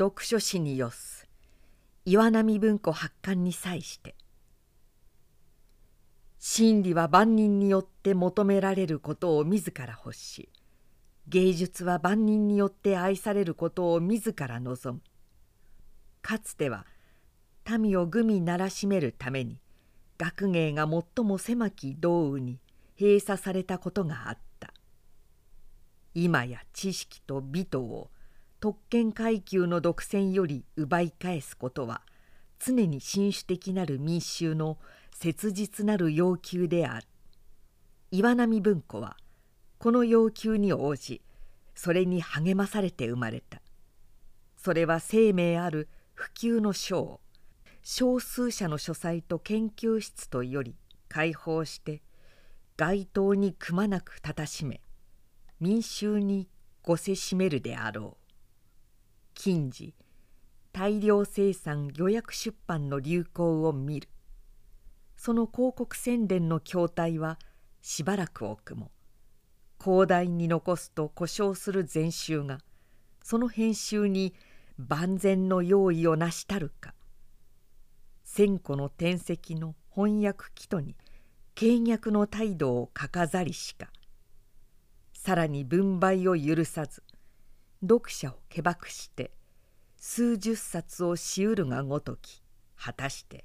読書史によす。岩波文庫発刊に際して。真理は万人によって求められることを自ら欲し芸術は万人によって愛されることを自ら望む。かつては民を愚民ならしめるために学芸が最も狭き道雨に閉鎖されたことがあった。今や知識と美とを特権階級の独占より奪い返すことは常に紳士的なる民衆の切実なる要求である。岩波文庫はこの要求に応じそれに励まされて生まれた。それは生命ある普及の章少数者の書斎と研究室とより解放して街頭にくまなくたたしめ民衆にごせしめるであろう。近時大量生産予約出版の流行を見る。その広告宣伝の筐体はしばらく置くも広大に残すと故障する禅宗がその編集に万全の用意をなしたるか。千個の天石の翻訳祈祷に倹約の態度を書かざりしか。さらに分配を許さず読者をけばくして数十冊をしうるがごとき果たして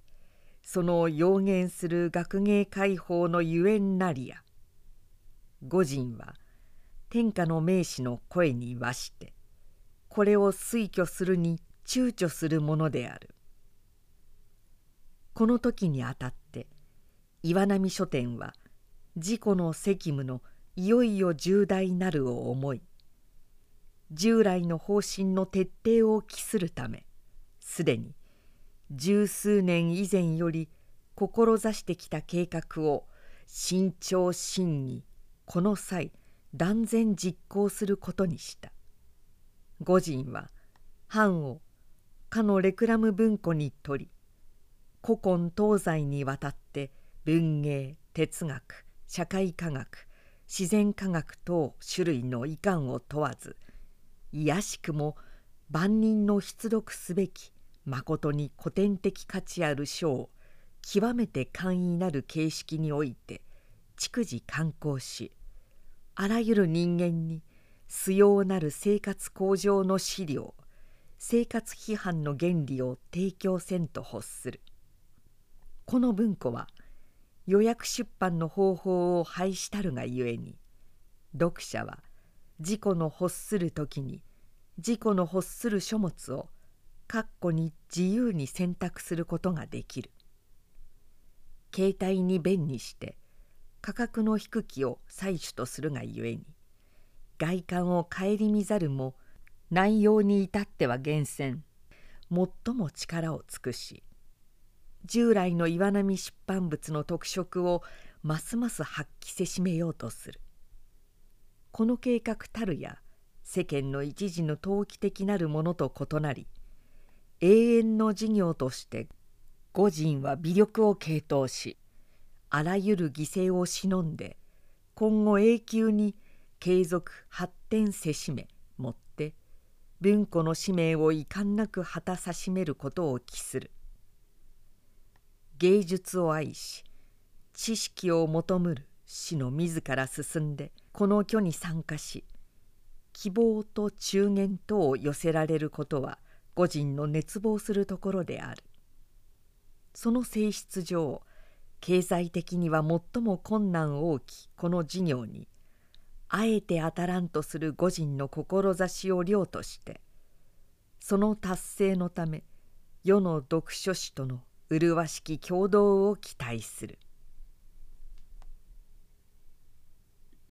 その要言する学芸解放のゆえんなりや御人は天下の名士の声に和してこれを推挙するに躊躇するものである。この時にあたって岩波書店は自己の責務のいよいよ重大なるを思い従来の方針の徹底を期するためすでに十数年以前より志してきた計画を慎重審議この際断然実行することにした。御人は藩をかのレクラム文庫に取り古今東西にわたって文芸哲学社会科学自然科学等種類の遺憾を問わずいやしくも万人の出読すべきまことに古典的価値ある書を極めて簡易なる形式において逐次刊行しあらゆる人間に素要なる生活向上の資料生活批判の原理を提供せんと欲する。この文庫は予約出版の方法を廃したるがゆえに読者は自己の欲する時に自己の欲する書物を括弧に自由に選択することができる。携帯に便にして価格の低きを採取とするがゆえに外観を顧みざるも内容に至っては厳選最も力を尽くし従来の岩波出版物の特色をますます発揮せしめようとする。この計画たるや世間の一時の投機的なるものと異なり永遠の事業として御人は微力を傾倒しあらゆる犠牲を忍んで今後永久に継続発展せしめもって文庫の使命を遺憾なく果たさしめることを期する。芸術を愛し知識を求むる死の自ら進んでこの挙に参加し希望と中言とを寄せられることは個人の熱望するところである。その性質上経済的には最も困難大きこの事業にあえて当たらんとする御人の志を量としてその達成のため世の読書史との麗しき共同を期待する。